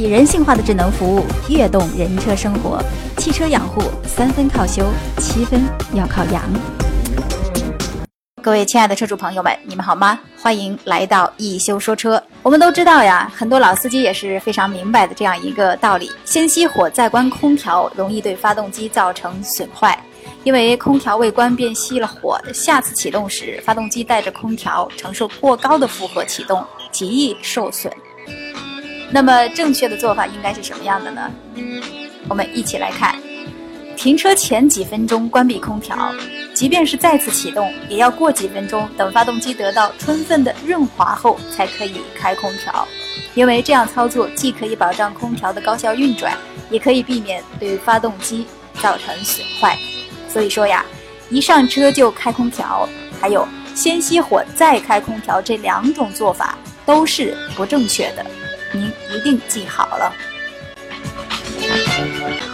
以人性化的智能服务悦动人车生活。汽车养护三分靠修，七分要靠养。各位亲爱的车主朋友们，你们好吗？欢迎来到一修说车。我们都知道呀，很多老司机也是非常明白的这样一个道理：先熄火再关空调，容易对发动机造成损坏。因为空调未关便熄了火，下次启动时，发动机带着空调承受过高的负荷启动，极易受损。那么正确的做法应该是什么样的呢？我们一起来看：停车前几分钟关闭空调，即便是再次启动，也要过几分钟，等发动机得到充分的润滑后才可以开空调。因为这样操作既可以保障空调的高效运转，也可以避免对发动机造成损坏。所以说呀，一上车就开空调，还有先熄火再开空调这两种做法都是不正确的，一定记好了。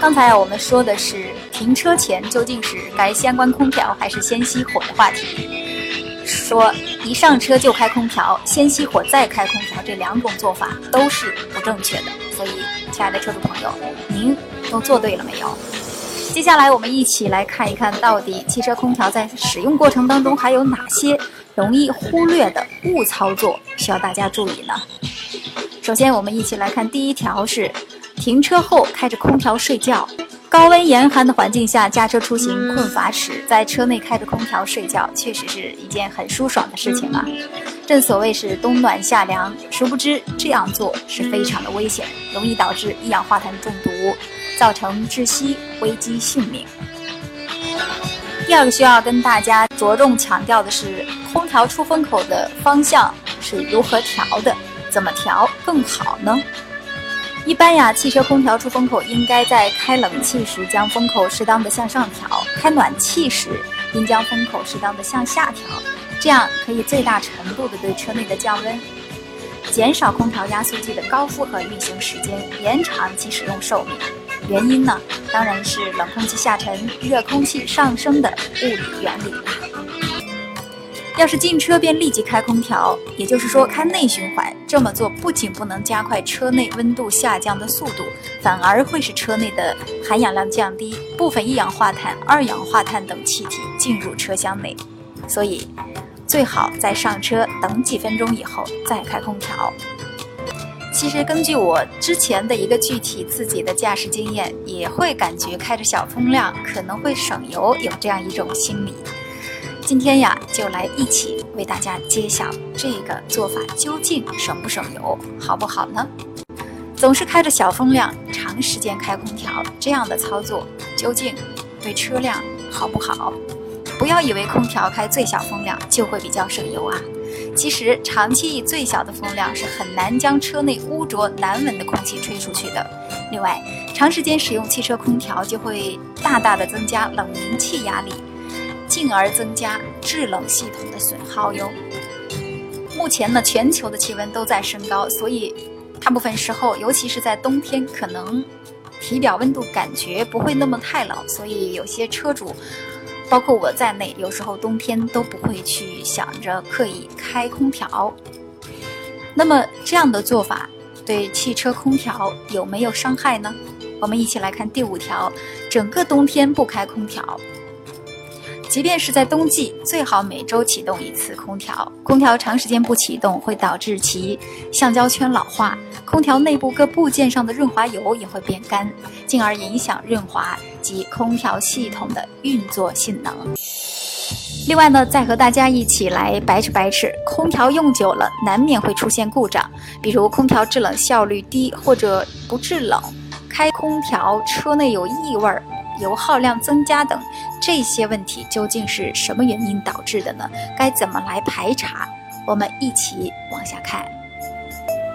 刚才啊，我们说的是停车前究竟是该先关空调还是先熄火的话题。说一上车就开空调，先熄火再开空调这两种做法都是不正确的。所以，亲爱的车主朋友，您都做对了没有？接下来，我们一起来看一看到底汽车空调在使用过程当中还有哪些容易忽略的误操作需要大家注意呢？首先，我们一起来看第一条是停车后开着空调睡觉。高温严寒的环境下驾车出行困乏时，在车内开着空调睡觉，确实是一件很舒爽的事情啊。正所谓是冬暖夏凉，殊不知这样做是非常的危险，容易导致一氧化碳中毒。造成窒息，危及性命。第二个需要跟大家着重强调的是，空调出风口的方向是如何调的？怎么调更好呢？一般呀，汽车空调出风口应该在开冷气时将风口适当的向上调，开暖气时应将风口适当的向下调，这样可以最大程度的对车内的降温，减少空调压缩机的高负荷运行时间，延长其使用寿命。原因呢，当然是冷空气下沉、热空气上升的物理原理。要是进车便立即开空调，也就是说开内循环，这么做不仅不能加快车内温度下降的速度，反而会使车内的含氧量降低，部分一氧化碳、二氧化碳等气体进入车厢内。所以，最好在上车等几分钟以后再开空调。其实根据我之前的一个具体自己的驾驶经验，也会感觉开着小风量可能会省油，有这样一种心理。今天呀，就来一起为大家揭晓这个做法究竟省不省油，好不好呢？总是开着小风量，长时间开空调，这样的操作究竟对车辆好不好？不要以为空调开最小风量就会比较省油啊。其实，长期以最小的风量是很难将车内污浊难闻的空气吹出去的。另外，长时间使用汽车空调就会大大的增加冷凝气压力，进而增加制冷系统的损耗哟。目前呢，全球的气温都在升高，所以大部分时候，尤其是在冬天，可能体表温度感觉不会那么太冷，所以有些车主。包括我在内，有时候冬天都不会去想着刻意开空调。那么这样的做法对汽车空调有没有伤害呢？我们一起来看第五条：整个冬天不开空调。即便是在冬季，最好每周启动一次空调。空调长时间不启动，会导致其橡胶圈老化，空调内部各部件上的润滑油也会变干，进而影响润滑及空调系统的运作性能。另外呢，再和大家一起来白扯白扯，空调用久了难免会出现故障，比如空调制冷效率低或者不制冷，开空调车内有异味儿。油耗量增加等这些问题究竟是什么原因导致的呢？该怎么来排查？我们一起往下看。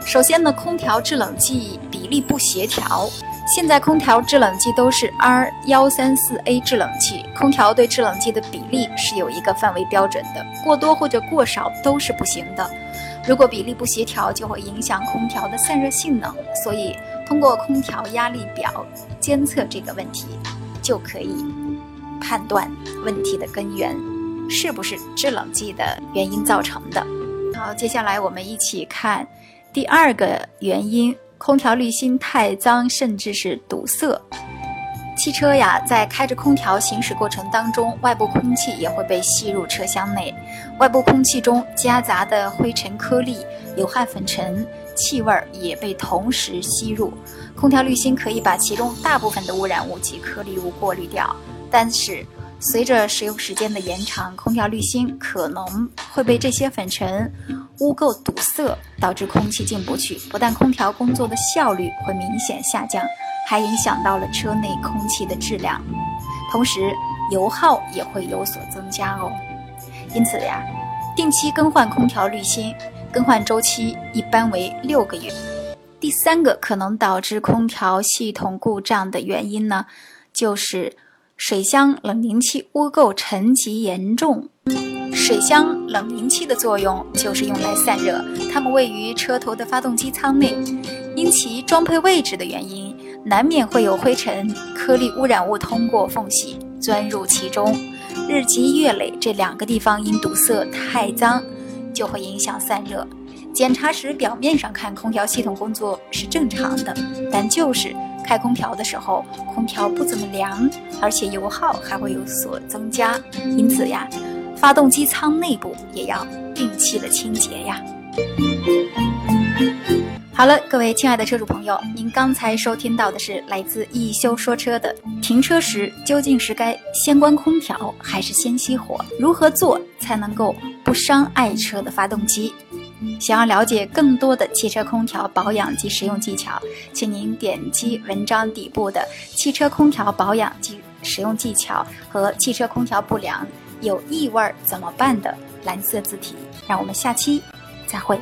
首先呢，空调制冷剂比例不协调。现在空调制冷剂都是 R 幺三四 A 制冷剂，空调对制冷剂的比例是有一个范围标准的，过多或者过少都是不行的。如果比例不协调，就会影响空调的散热性能。所以，通过空调压力表监测这个问题。就可以判断问题的根源是不是制冷剂的原因造成的。好，接下来我们一起看第二个原因空调滤芯太脏，甚至是堵塞。汽车呀，在开着空调行驶过程当中，外部空气也会被吸入车厢内，外部空气中夹杂的灰尘颗粒、有害粉尘、气味也被同时吸入。空调滤芯可以把其中大部分的污染物及颗粒物过滤掉，但是随着使用时间的延长，空调滤芯可能会被这些粉尘、污垢堵塞，导致空气进不去，不但空调工作的效率会明显下降。还影响到了车内空气的质量，同时油耗也会有所增加哦。因此呀，定期更换空调滤芯，更换周期一般为六个月。第三个可能导致空调系统故障的原因呢，就是水箱冷凝器污垢沉积严重。水箱冷凝器的作用就是用来散热，它们位于车头的发动机舱内，因其装配位置的原因。难免会有灰尘、颗粒、污染物通过缝隙钻入其中，日积月累，这两个地方因堵塞太脏，就会影响散热。检查时表面上看空调系统工作是正常的，但就是开空调的时候，空调不怎么凉，而且油耗还会有所增加。因此呀，发动机舱内部也要定期的清洁呀。好了，各位亲爱的车主朋友，您刚才收听到的是来自一休说车的停车时究竟是该先关空调还是先熄火？如何做才能够不伤爱车的发动机？想要了解更多的汽车空调保养及使用技巧，请您点击文章底部的汽车空调保养及使用技巧和汽车空调不良有异味怎么办的蓝色字体。让我们下期再会。